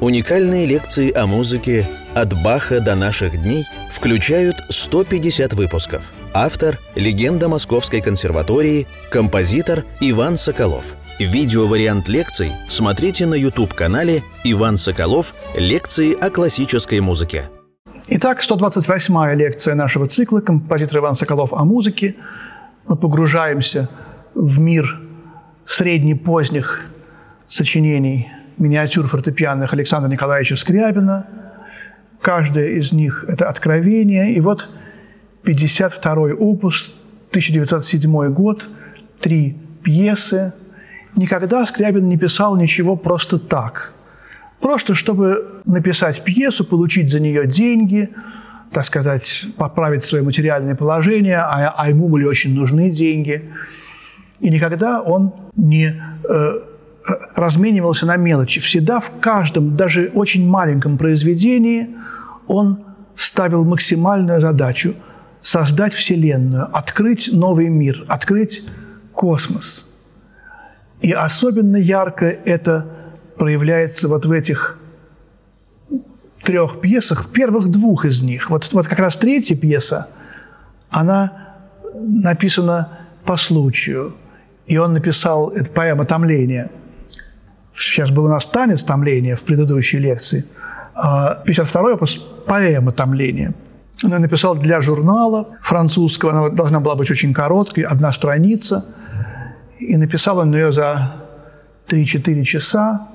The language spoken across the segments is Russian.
Уникальные лекции о музыке «От Баха до наших дней» включают 150 выпусков. Автор – легенда Московской консерватории, композитор Иван Соколов. Видеовариант лекций смотрите на YouTube-канале «Иван Соколов. Лекции о классической музыке». Итак, 128-я лекция нашего цикла «Композитор Иван Соколов о музыке». Мы погружаемся в мир среднепоздних сочинений миниатюр фортепианных Александра Николаевича Скрябина. Каждая из них – это откровение. И вот 52-й опус, 1907 год, три пьесы. Никогда Скрябин не писал ничего просто так. Просто чтобы написать пьесу, получить за нее деньги, так сказать, поправить свое материальное положение, а, а ему были очень нужны деньги. И никогда он не э, разменивался на мелочи. Всегда в каждом, даже очень маленьком произведении он ставил максимальную задачу – создать Вселенную, открыть новый мир, открыть космос. И особенно ярко это проявляется вот в этих трех пьесах, первых двух из них. Вот, вот как раз третья пьеса, она написана по случаю. И он написал, это поэма «Томление», Сейчас был у нас танец томления в предыдущей лекции. 52-й а поэма томления. Она написала для журнала французского, она должна была быть очень короткой, одна страница. И написал он ее за 3-4 часа,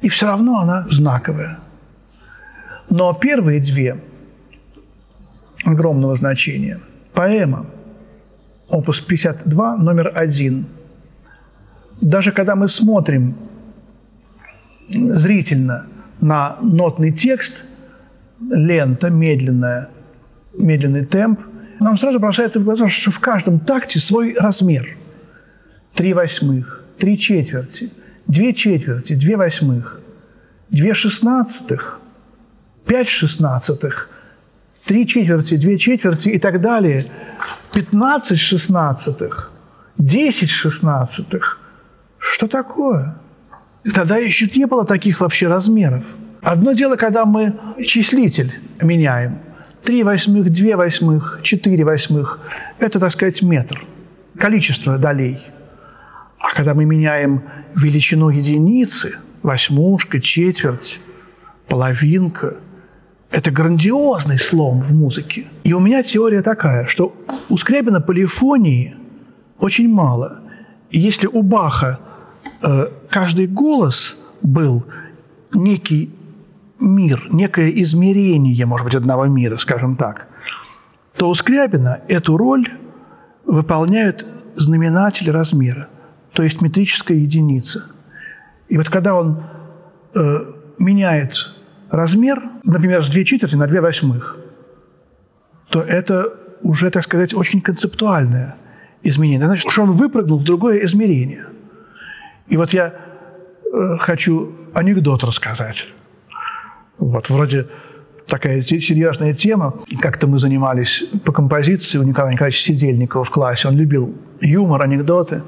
и все равно она знаковая. Но первые две огромного значения. Поэма, опус 52, номер один. Даже когда мы смотрим зрительно на нотный текст, лента медленная, медленный темп, нам сразу бросается в глаза, что в каждом такте свой размер. Три восьмых, три четверти, две четверти, две восьмых, две шестнадцатых, пять шестнадцатых, три четверти, две четверти и так далее, пятнадцать шестнадцатых, десять шестнадцатых. Что такое? Тогда еще не было таких вообще размеров. Одно дело, когда мы числитель меняем. Три восьмых, две восьмых, четыре восьмых – это, так сказать, метр. Количество долей. А когда мы меняем величину единицы, восьмушка, четверть, половинка – это грандиозный слом в музыке. И у меня теория такая, что у Скрябина полифонии очень мало. И если у Баха – каждый голос был некий мир, некое измерение, может быть, одного мира, скажем так, то у Скрябина эту роль выполняют знаменатель размера, то есть метрическая единица. И вот когда он э, меняет размер, например, с 2 четверти на 2 восьмых, то это уже, так сказать, очень концептуальное изменение. Значит, что он выпрыгнул в другое измерение – и вот я э, хочу анекдот рассказать. Вот, вроде такая серьезная тема. Как-то мы занимались по композиции у Николая Николаевича Сидельникова в классе. Он любил юмор, анекдоты.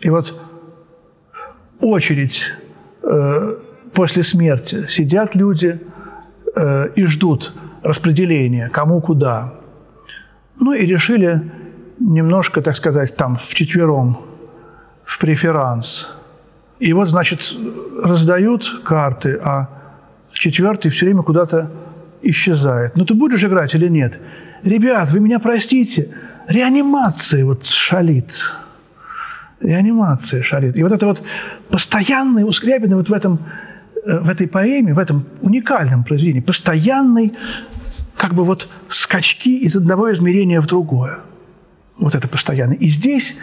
И вот очередь э, после смерти. Сидят люди э, и ждут распределения, кому куда. Ну и решили немножко, так сказать, там вчетвером в преферанс. И вот, значит, раздают карты, а четвертый все время куда-то исчезает. Ну, ты будешь играть или нет? Ребят, вы меня простите, реанимация вот шалит. Реанимация шалит. И вот это вот постоянный у Скрябина вот в, этом, э, в этой поэме, в этом уникальном произведении, постоянный как бы вот скачки из одного измерения в другое. Вот это постоянно. И здесь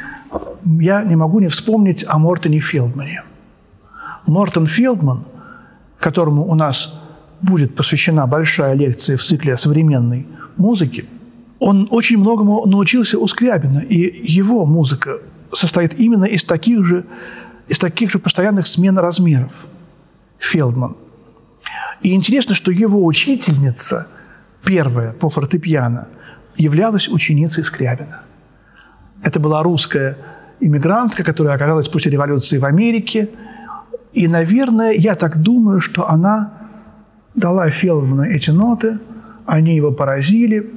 я не могу не вспомнить о Мортоне Филдмане. Мортон Филдман, которому у нас будет посвящена большая лекция в цикле о современной музыке, он очень многому научился у Скрябина, и его музыка состоит именно из таких же, из таких же постоянных смен размеров. Фелдман. И интересно, что его учительница, первая по фортепиано, являлась ученицей Скрябина. Это была русская иммигрантка, которая оказалась после революции в Америке. И, наверное, я так думаю, что она дала Фелдману эти ноты, они его поразили.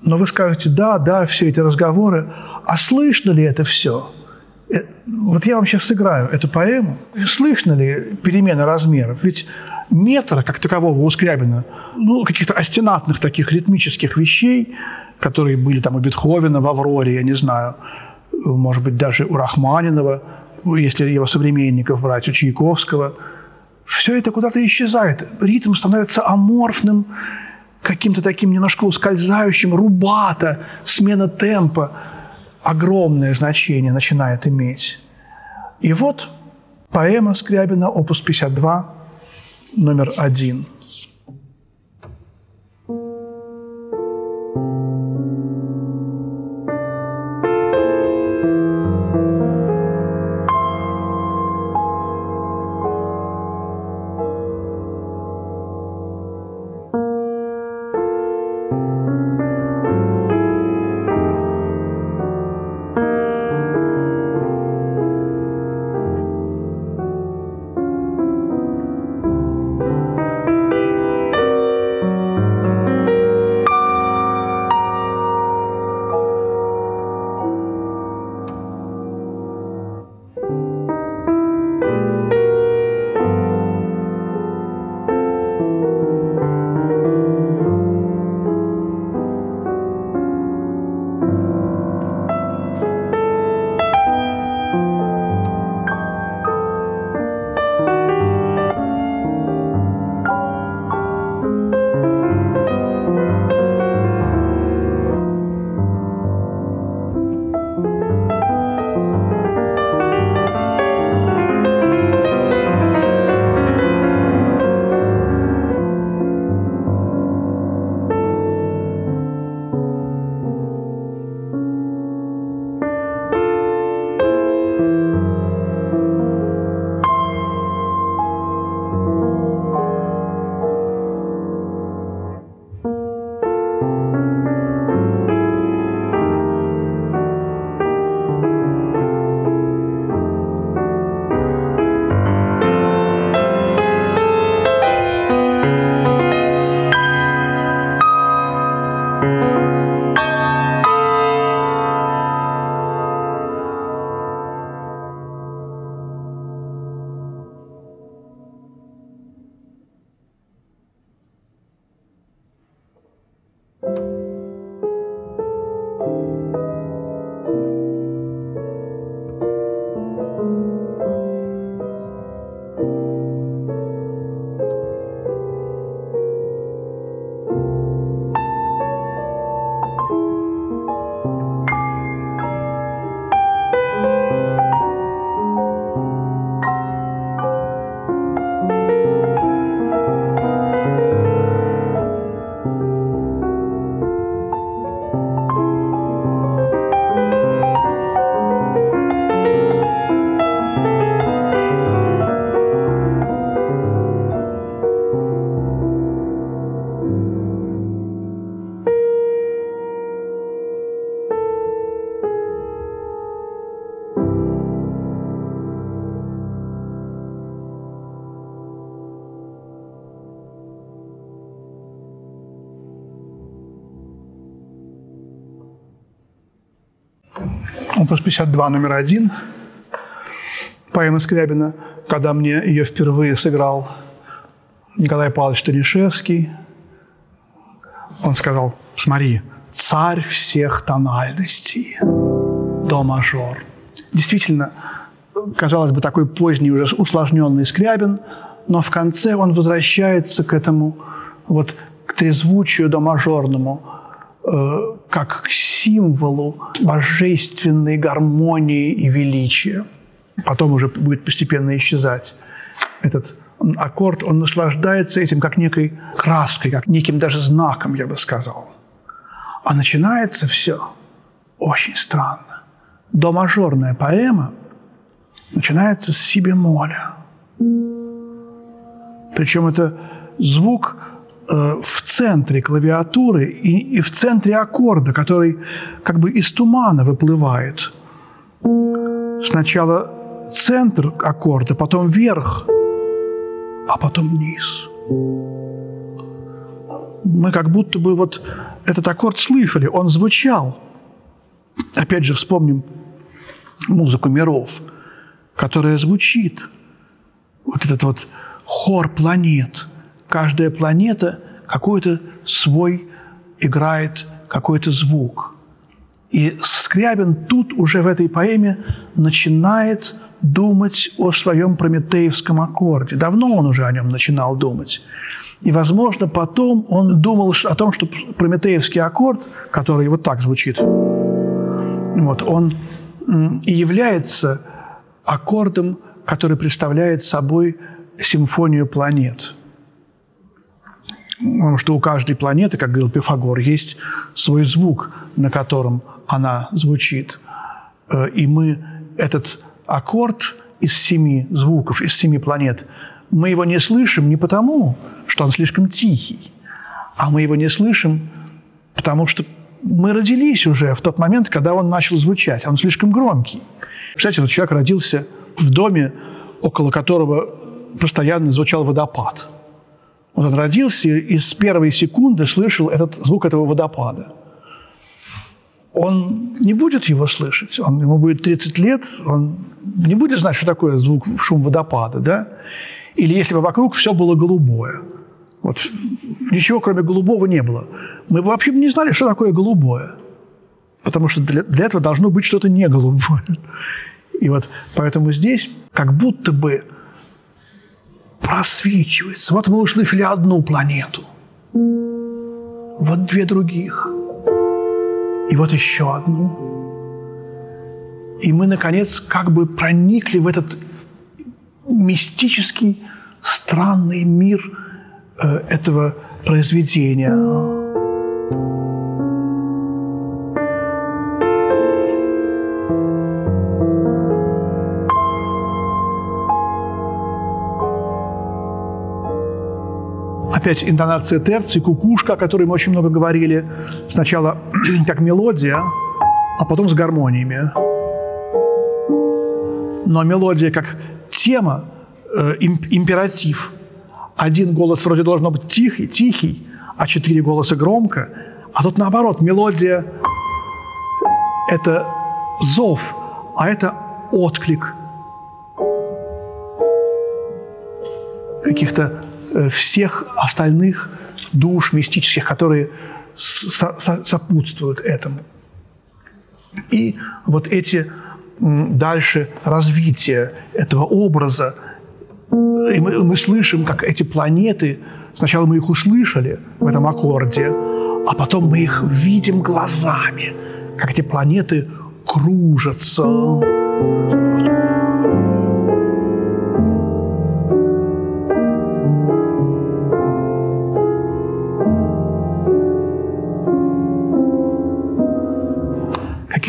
Но вы скажете, да, да, все эти разговоры, а слышно ли это все? Э, вот я вам сейчас сыграю эту поэму. Слышно ли перемена размеров? Ведь метра, как такового, у Скрябина, ну, каких-то остенатных таких ритмических вещей, которые были там у Бетховена, в «Авроре», я не знаю, может быть, даже у Рахманинова, если его современников брать, у Чайковского, все это куда-то исчезает. Ритм становится аморфным, каким-то таким немножко ускользающим, рубата, смена темпа огромное значение начинает иметь. И вот поэма Скрябина, опус 52, номер один. Опус 52, номер один. Поэма Скрябина, когда мне ее впервые сыграл Николай Павлович Станишевский, он сказал, смотри, царь всех тональностей, до мажор. Действительно, казалось бы, такой поздний, уже усложненный Скрябин, но в конце он возвращается к этому вот к трезвучию до мажорному – как к символу божественной гармонии и величия. Потом уже будет постепенно исчезать этот аккорд, он наслаждается этим как некой краской, как неким даже знаком, я бы сказал. А начинается все очень странно. До мажорная поэма начинается с си бемоля. Причем это звук Э, в центре клавиатуры и, и в центре аккорда, который как бы из тумана выплывает. Сначала центр аккорда, потом вверх, а потом низ. Мы как будто бы вот этот аккорд слышали, он звучал. Опять же, вспомним музыку миров, которая звучит. Вот этот вот хор планет. Каждая планета какой-то свой играет какой-то звук. И Скрябин тут уже в этой поэме начинает думать о своем прометеевском аккорде. Давно он уже о нем начинал думать. И, возможно, потом он думал о том, что прометеевский аккорд, который вот так звучит, вот, он и является аккордом, который представляет собой симфонию планет. Что у каждой планеты, как говорил Пифагор, есть свой звук, на котором она звучит. Э, и мы этот аккорд из семи звуков, из семи планет, мы его не слышим не потому, что он слишком тихий, а мы его не слышим, потому что мы родились уже в тот момент, когда он начал звучать. Он слишком громкий. Представляете, вот человек родился в доме, около которого постоянно звучал водопад. Он родился и с первой секунды слышал этот звук этого водопада. Он не будет его слышать. Он, ему будет 30 лет, он не будет знать, что такое звук, шум водопада. Да? Или если бы вокруг все было голубое. Вот ничего, кроме голубого, не было. Мы бы вообще не знали, что такое голубое. Потому что для, для этого должно быть что-то не голубое. И вот поэтому здесь как будто бы просвечивается. Вот мы услышали одну планету, вот две других, и вот еще одну. И мы, наконец, как бы проникли в этот мистический, странный мир э, этого произведения. Опять интонация терции, кукушка, о которой мы очень много говорили. Сначала как мелодия, а потом с гармониями. Но мелодия как тема, э, императив. Один голос вроде должен быть тихий, тихий, а четыре голоса громко. А тут наоборот, мелодия – это зов, а это отклик каких-то всех остальных душ мистических, которые со сопутствуют этому. И вот эти дальше развитие этого образа, и мы, мы слышим, как эти планеты, сначала мы их услышали в этом аккорде, а потом мы их видим глазами, как эти планеты кружатся.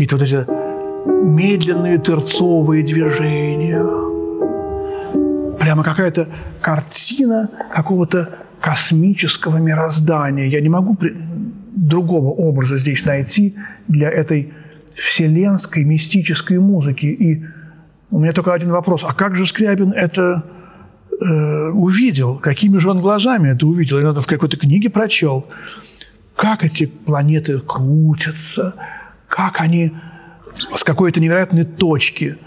Какие-то вот эти медленные терцовые движения. Прямо какая-то картина какого-то космического мироздания. Я не могу другого образа здесь найти для этой вселенской мистической музыки. И у меня только один вопрос. А как же Скрябин это э, увидел? Какими же он глазами это увидел? Я это в какой-то книге прочел. Как эти планеты крутятся – как они с какой-то невероятной точки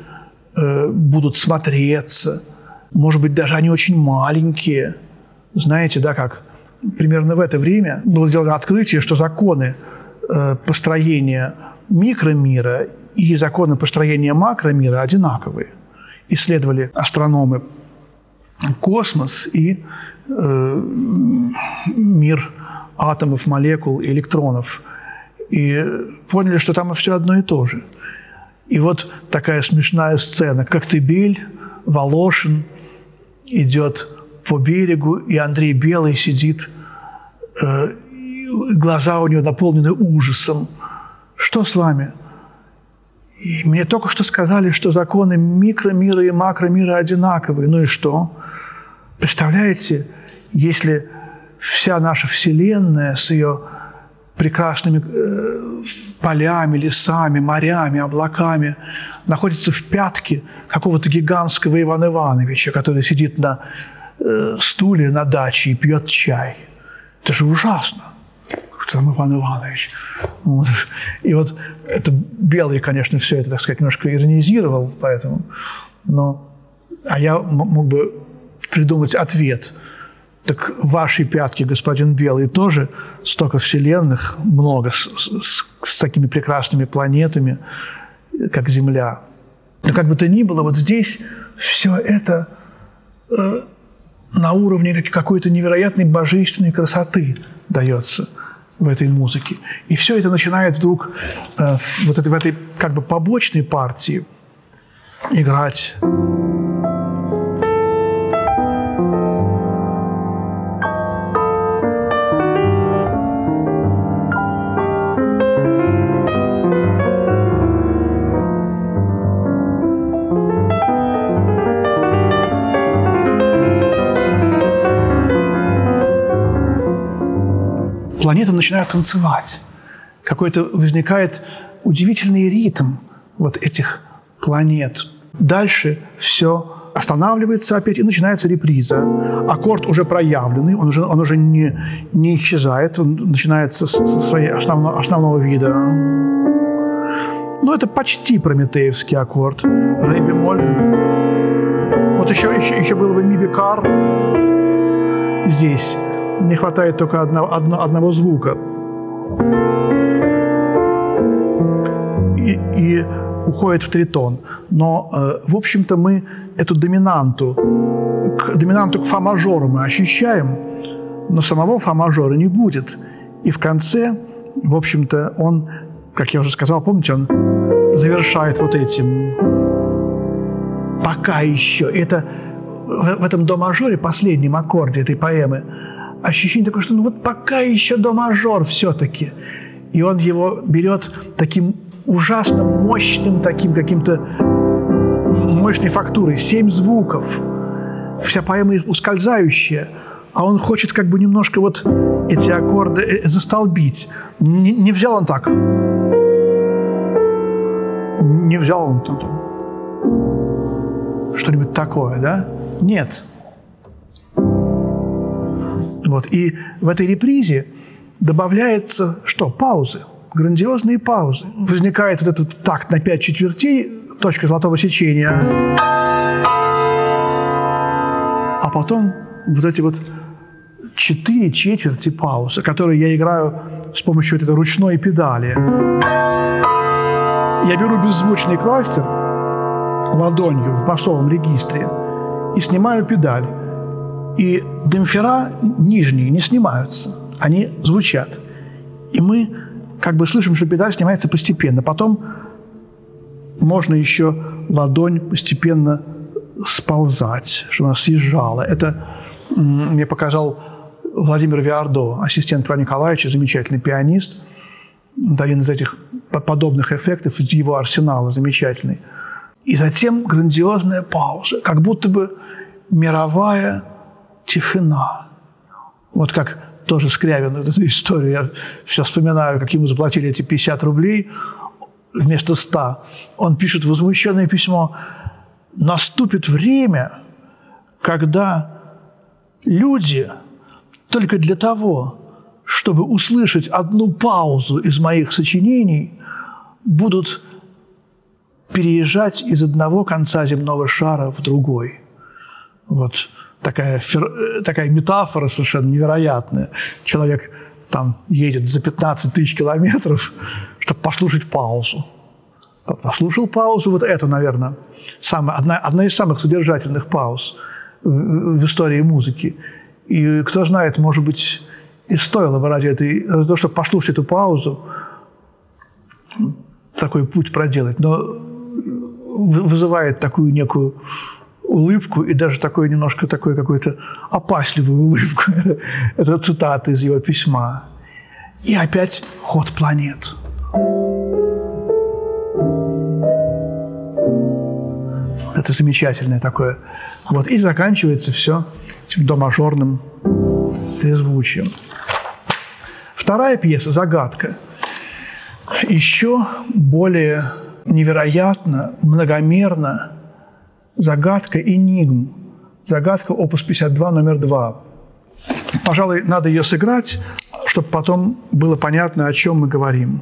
э, будут смотреться. Может быть, даже они очень маленькие. Знаете, да, как примерно в это время было сделано открытие, что законы э, построения микромира и законы построения макромира одинаковые. Исследовали астрономы космос и э, мир атомов, молекул, электронов – и поняли, что там все одно и то же. И вот такая смешная сцена. Коктебель, Волошин идет по берегу, и Андрей Белый сидит, э, глаза у него наполнены ужасом. Что с вами? И мне только что сказали, что законы микромира и макромира одинаковые. Ну и что? Представляете, если вся наша Вселенная с ее прекрасными э, полями, лесами, морями, облаками, находится в пятке какого-то гигантского Ивана Ивановича, который сидит на э, стуле на даче и пьет чай. Это же ужасно. Там Иван Иванович. И вот это Белый, конечно, все это, так сказать, немножко иронизировал, поэтому, но а я мог бы придумать ответ. Так ваши пятки, господин Белый, тоже столько вселенных, много, с, с, с такими прекрасными планетами, как Земля. Но как бы то ни было, вот здесь все это э, на уровне какой-то невероятной божественной красоты дается в этой музыке. И все это начинает вдруг э, вот это, в этой как бы побочной партии играть. Планеты начинают танцевать. Какой-то возникает удивительный ритм вот этих планет. Дальше все останавливается опять, и начинается реприза. Аккорд уже проявленный, он уже, он уже не, не исчезает, он начинается со своей основно, основного вида. Ну, это почти прометеевский аккорд. Ре бемоль. Вот еще, еще, еще было бы ми бекар здесь не хватает только одного, одно, одного звука. И, и уходит в тритон. Но, э, в общем-то, мы эту доминанту, к, доминанту к фа-мажору мы ощущаем, но самого фа-мажора не будет. И в конце, в общем-то, он, как я уже сказал, помните, он завершает вот этим «пока еще». Это в этом до-мажоре, последнем аккорде этой поэмы, ощущение такое, что ну вот пока еще до мажор все-таки. И он его берет таким ужасно мощным, таким каким-то мощной фактурой. Семь звуков. Вся поэма ускользающая. А он хочет как бы немножко вот эти аккорды э, застолбить. Не, не взял он так. Не взял он там что-нибудь такое, да? Нет. Вот. И в этой репризе добавляется что? Паузы. Грандиозные паузы. Возникает вот этот такт на пять четвертей, точка золотого сечения. А потом вот эти вот четыре четверти паузы, которые я играю с помощью вот этой ручной педали. Я беру беззвучный кластер ладонью в басовом регистре и снимаю педаль. И демпфера нижние не снимаются, они звучат. И мы как бы слышим, что педаль снимается постепенно. Потом можно еще ладонь постепенно сползать, что она съезжала. Это мне показал Владимир Виардо, ассистент Ивана Николаевича, замечательный пианист. Это один из этих подобных эффектов его арсенала, замечательный. И затем грандиозная пауза, как будто бы мировая тишина. Вот как тоже Скрябин, эту историю, я сейчас вспоминаю, как ему заплатили эти 50 рублей вместо 100. Он пишет возмущенное письмо. Наступит время, когда люди только для того, чтобы услышать одну паузу из моих сочинений, будут переезжать из одного конца земного шара в другой. Вот такая, такая метафора совершенно невероятная. Человек там едет за 15 тысяч километров, чтобы послушать паузу. Послушал паузу, вот это, наверное, самая, одна, одна из самых содержательных пауз в, в истории музыки. И кто знает, может быть, и стоило бы ради этой, ради того, чтобы послушать эту паузу, такой путь проделать. Но вызывает такую некую улыбку и даже такую немножко такой какую-то опасливую улыбку. Это цитата из его письма. И опять ход планет. Это замечательное такое. Вот. И заканчивается все этим домажорным трезвучием. Вторая пьеса «Загадка» еще более невероятно, многомерно загадка «Энигм», загадка опус 52 номер 2. Пожалуй, надо ее сыграть, чтобы потом было понятно, о чем мы говорим.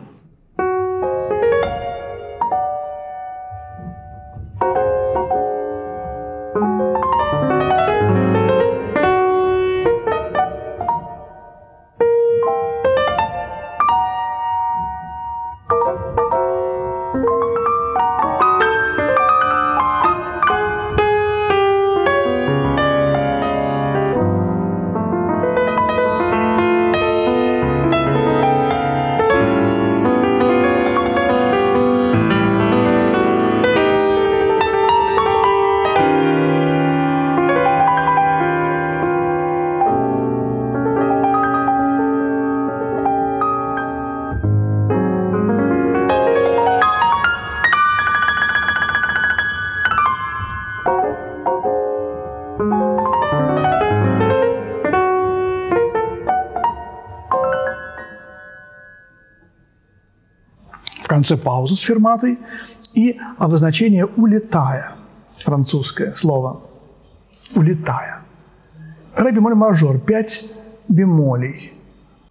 Конце паузы с ферматой и обозначение «улетая» французское слово «улетая». Ре бемоль мажор, пять бемолей.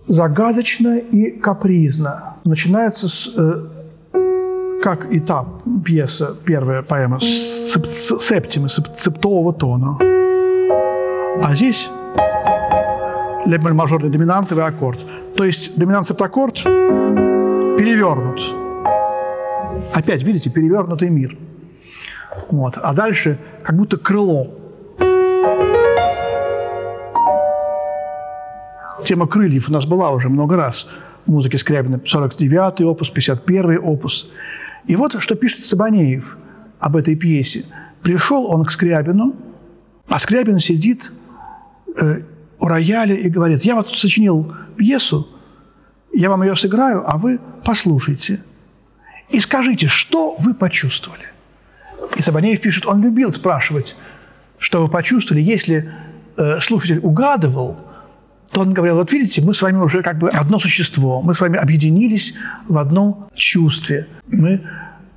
Загадочно и капризно. Начинается с, э, как этап пьеса, первая поэма, с, с септимы, с септового тона. А здесь ля бемоль мажорный доминантовый аккорд. То есть доминант септаккорд перевернут Опять, видите, перевернутый мир. Вот. А дальше как будто крыло. Тема крыльев у нас была уже много раз. Музыки Скрябина 49-й опус, 51-й опус. И вот что пишет Сабанеев об этой пьесе. Пришел он к Скрябину, а Скрябин сидит э, у рояля и говорит, я вот сочинил пьесу, я вам ее сыграю, а вы послушайте – и скажите, что вы почувствовали? И Сабанеев пишет, он любил спрашивать, что вы почувствовали. Если э, слушатель угадывал, то он говорил, вот видите, мы с вами уже как бы одно существо, мы с вами объединились в одном чувстве, мы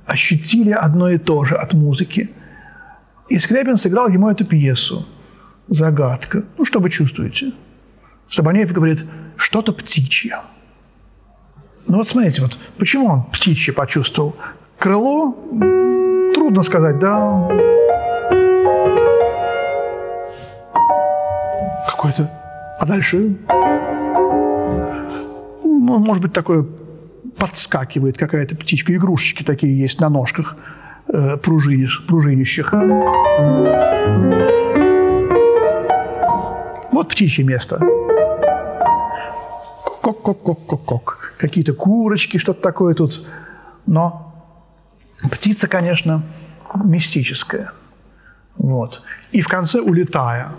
ощутили одно и то же от музыки. И Скрябин сыграл ему эту пьесу «Загадка». Ну, что вы чувствуете? Сабанеев говорит, что-то птичье – ну вот смотрите, вот почему он птичье почувствовал? Крыло? Трудно сказать, да. Какое-то... А дальше? Ну, может быть, такое подскакивает какая-то птичка. Игрушечки такие есть на ножках э, пружинищ, пружинищих. Вот птичье место. Кок-кок-кок-кок-кок какие-то курочки, что-то такое тут. Но птица, конечно, мистическая. Вот. И в конце «улетая».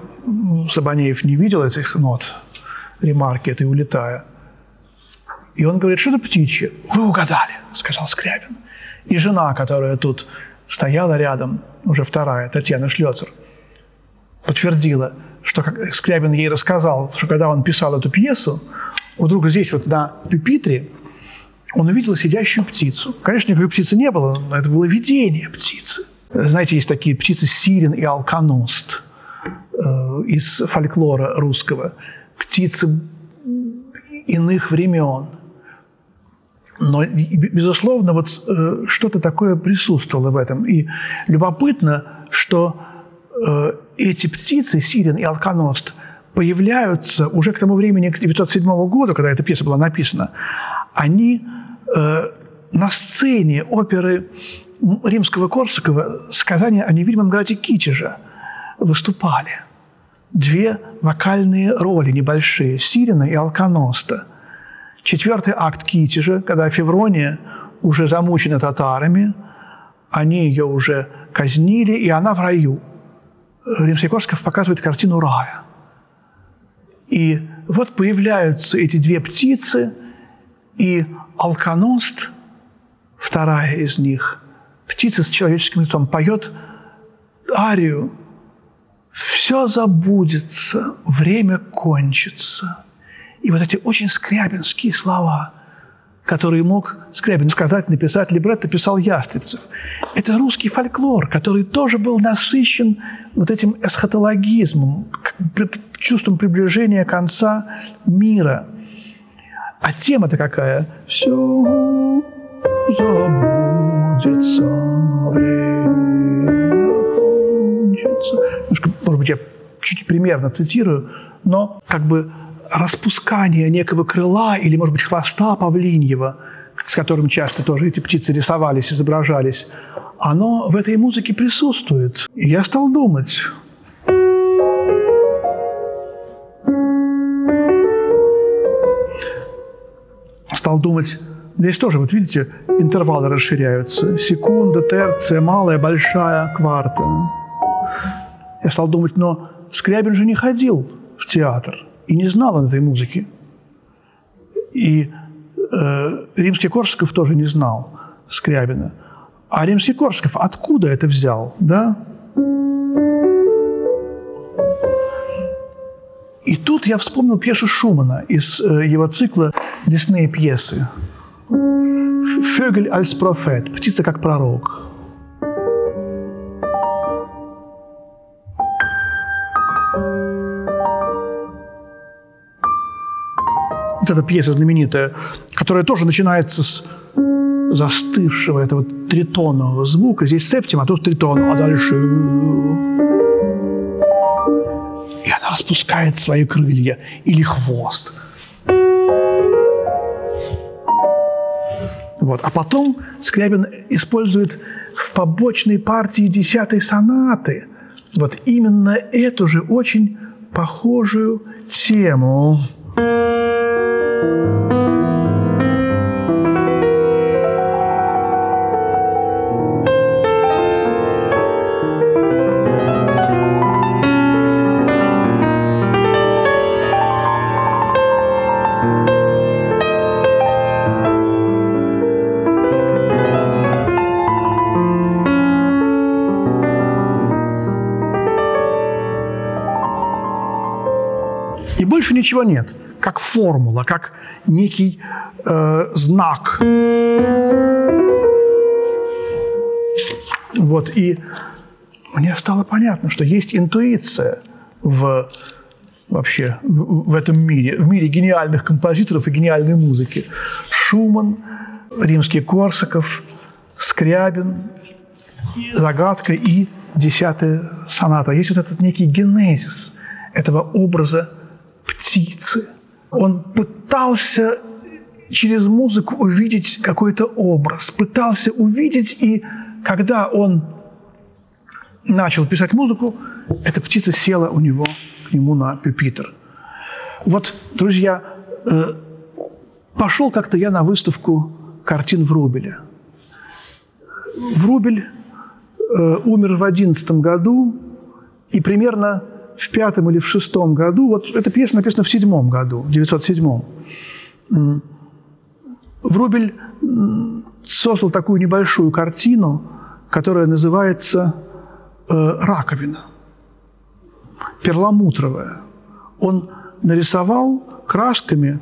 Сабанеев не видел этих нот, ремарки этой «улетая». И он говорит, что это птичье? Вы угадали, сказал Скрябин. И жена, которая тут стояла рядом, уже вторая, Татьяна Шлёцер, подтвердила, что Скрябин ей рассказал, что когда он писал эту пьесу, вдруг здесь вот на пюпитре он увидел сидящую птицу. Конечно, никакой птицы не было, но это было видение птицы. Знаете, есть такие птицы Сирен и Алконост э, из фольклора русского. Птицы иных времен. Но, безусловно, вот э, что-то такое присутствовало в этом. И любопытно, что э, эти птицы, Сирен и Алконост, появляются уже к тому времени, к 1907 году, когда эта пьеса была написана, они э, на сцене оперы римского Корсакова «Сказание о невидимом граде Китежа» выступали. Две вокальные роли небольшие – Сирина и Алконоста. Четвертый акт Китежа, когда Феврония уже замучена татарами, они ее уже казнили, и она в раю. Римский Корсаков показывает картину рая – и вот появляются эти две птицы, и алконост, вторая из них, птица с человеческим лицом, поет арию. «Все забудется, время кончится, И вот эти очень скрябинские слова, которые мог Скрябин сказать, написать, либретто писал Ястребцев. Это русский фольклор, который тоже был насыщен вот этим эсхатологизмом, чувством приближения конца мира. А тема-то какая? Все забудется, время кончится. Может быть, я чуть примерно цитирую, но как бы распускание некого крыла или, может быть, хвоста павлиньего, с которым часто тоже эти птицы рисовались, изображались, оно в этой музыке присутствует. И я стал думать, стал думать, здесь тоже, вот видите, интервалы расширяются. Секунда, терция, малая, большая, кварта. Я стал думать, но Скрябин же не ходил в театр и не знал этой музыки. И э, Римский-Корсаков тоже не знал Скрябина. А Римский-Корсаков откуда это взял, да? И тут я вспомнил пьесу Шумана из э, его цикла «Лесные пьесы». «Фёгель альс профет» – «Птица как пророк». Вот эта пьеса знаменитая, которая тоже начинается с застывшего этого тритонового звука. Здесь септим, а тут тритон, а дальше и она распускает свои крылья или хвост. Вот. А потом Скрябин использует в побочной партии десятой сонаты вот именно эту же очень похожую тему. Ничего нет. Как формула, как некий э, знак. Вот, и мне стало понятно, что есть интуиция в вообще в, в этом мире, в мире гениальных композиторов и гениальной музыки. Шуман, римский Корсаков, Скрябин, Загадка и десятая соната. Есть вот этот некий генезис этого образа птицы. Он пытался через музыку увидеть какой-то образ, пытался увидеть, и когда он начал писать музыку, эта птица села у него, к нему на пюпитр. Вот, друзья, э, пошел как-то я на выставку картин Врубеля. Врубель э, умер в одиннадцатом году, и примерно в пятом или в шестом году, вот эта пьеса написана в седьмом году, в 907. Врубель создал такую небольшую картину, которая называется э, «Раковина», перламутровая. Он нарисовал красками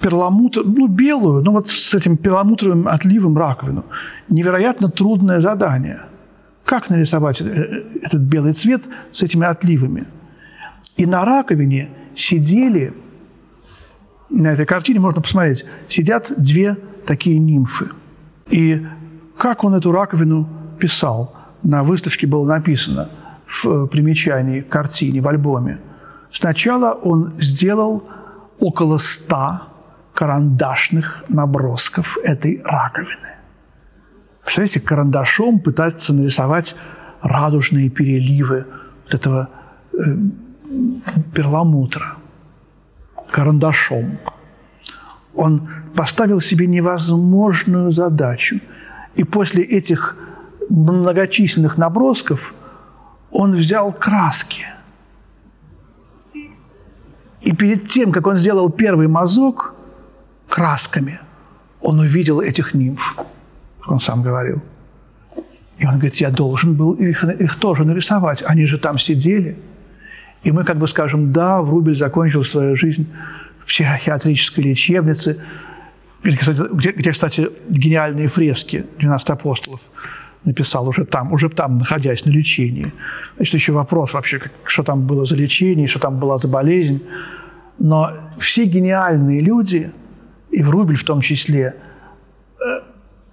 перламутр, ну, белую, но вот с этим перламутровым отливом раковину. Невероятно трудное задание – как нарисовать э, э, этот белый цвет с этими отливами? И на раковине сидели, на этой картине можно посмотреть, сидят две такие нимфы. И как он эту раковину писал? На выставке было написано в э, примечании к картине, в альбоме. Сначала он сделал около ста карандашных набросков этой раковины – Представляете, карандашом пытаться нарисовать радужные переливы вот этого э, перламутра. Карандашом. Он поставил себе невозможную задачу. И после этих многочисленных набросков он взял краски. И перед тем, как он сделал первый мазок красками, он увидел этих нимф он сам говорил. И он говорит, я должен был их, их тоже нарисовать. Они же там сидели. И мы как бы скажем, да, Врубель закончил свою жизнь в психиатрической лечебнице, где, где, кстати, гениальные фрески 12 апостолов написал уже там, уже там, находясь на лечении. Значит, еще вопрос вообще, что там было за лечение, что там была за болезнь. Но все гениальные люди, и Врубель в том числе,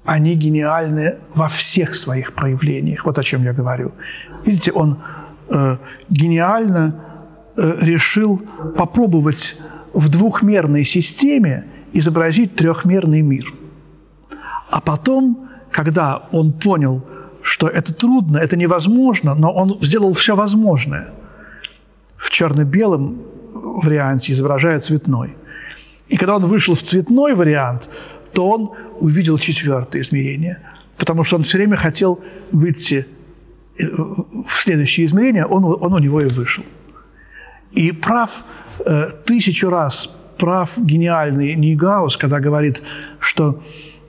они гениальны во всех своих проявлениях. Вот о чем я говорю. Видите, он э, гениально э, решил попробовать в двухмерной системе изобразить трехмерный мир. А потом, когда он понял, что это трудно, это невозможно, но он сделал все возможное. В черно-белом варианте изображая цветной. И когда он вышел в цветной вариант, то он увидел четвертое измерение, потому что он все время хотел выйти э, в следующее измерение, он, он у него и вышел. И прав э, тысячу раз, прав гениальный Нейгаус, когда говорит, что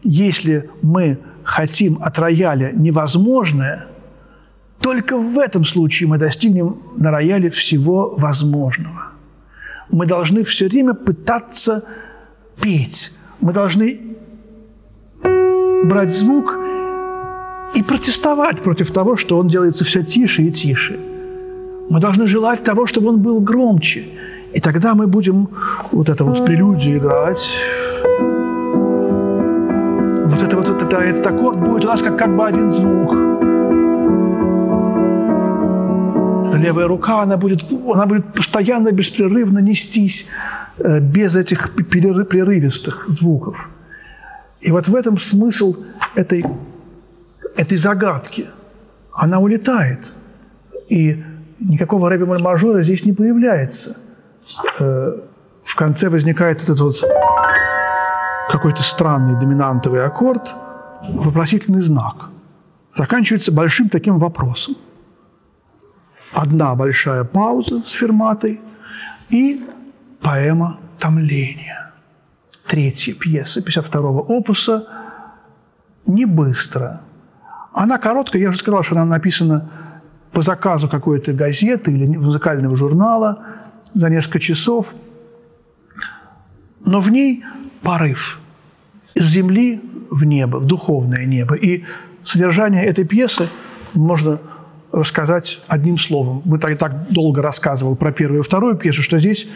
если мы хотим от рояля невозможное, только в этом случае мы достигнем на рояле всего возможного. Мы должны все время пытаться петь. Мы должны брать звук и протестовать против того, что он делается все тише и тише. Мы должны желать того, чтобы он был громче. И тогда мы будем вот это вот прелюдию играть. Вот это вот это, этот аккорд будет у нас как, как бы один звук. Левая рука, она будет, она будет постоянно, беспрерывно нестись э, без этих прерывистых звуков. И вот в этом смысл этой, этой загадки. Она улетает. И никакого рэби мажора здесь не появляется. Э, в конце возникает этот вот какой-то странный доминантовый аккорд, вопросительный знак. Заканчивается большим таким вопросом. Одна большая пауза с ферматой и поэма «Томление» третья пьеса 52-го опуса не быстро. Она короткая, я уже сказал, что она написана по заказу какой-то газеты или музыкального журнала за несколько часов. Но в ней порыв из земли в небо, в духовное небо. И содержание этой пьесы можно рассказать одним словом. Мы так, так долго рассказывал про первую и вторую пьесу, что здесь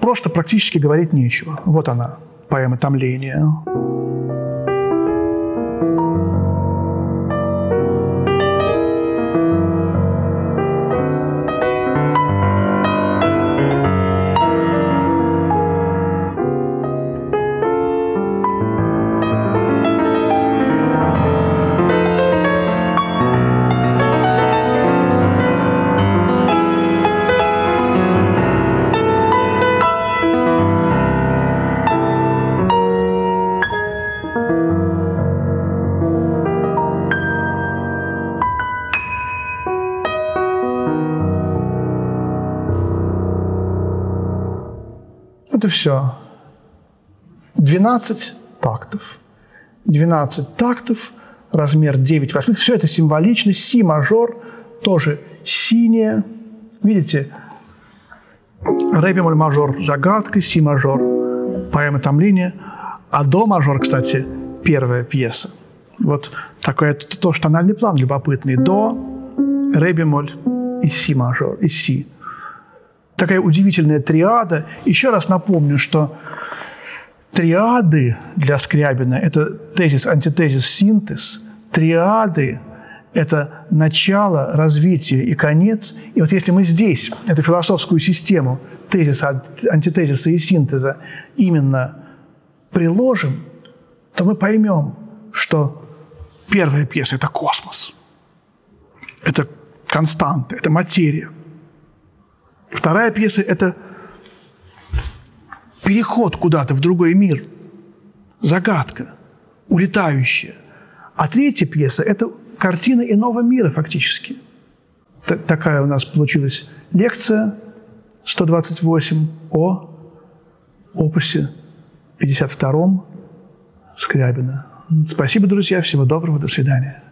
просто практически говорить нечего. Вот она, поэма «Томление». Все. 12 тактов. 12 тактов, размер 9 восьмых. Все это символично. Си мажор, тоже синяя. Видите, ре бемоль мажор – загадка, си мажор – поэма томления, а до мажор, кстати, первая пьеса. Вот такой тоже тональный план любопытный. До, ре бемоль и си мажор, и си такая удивительная триада. Еще раз напомню, что триады для Скрябина – это тезис, антитезис, синтез. Триады – это начало, развитие и конец. И вот если мы здесь эту философскую систему тезиса, антитезиса и синтеза именно приложим, то мы поймем, что первая пьеса – это космос, это константа, это материя – Вторая пьеса – это переход куда-то в другой мир, загадка, улетающая. А третья пьеса – это картина иного мира фактически. Т такая у нас получилась лекция 128 о опусе 52 Скрябина. Спасибо, друзья. Всего доброго. До свидания.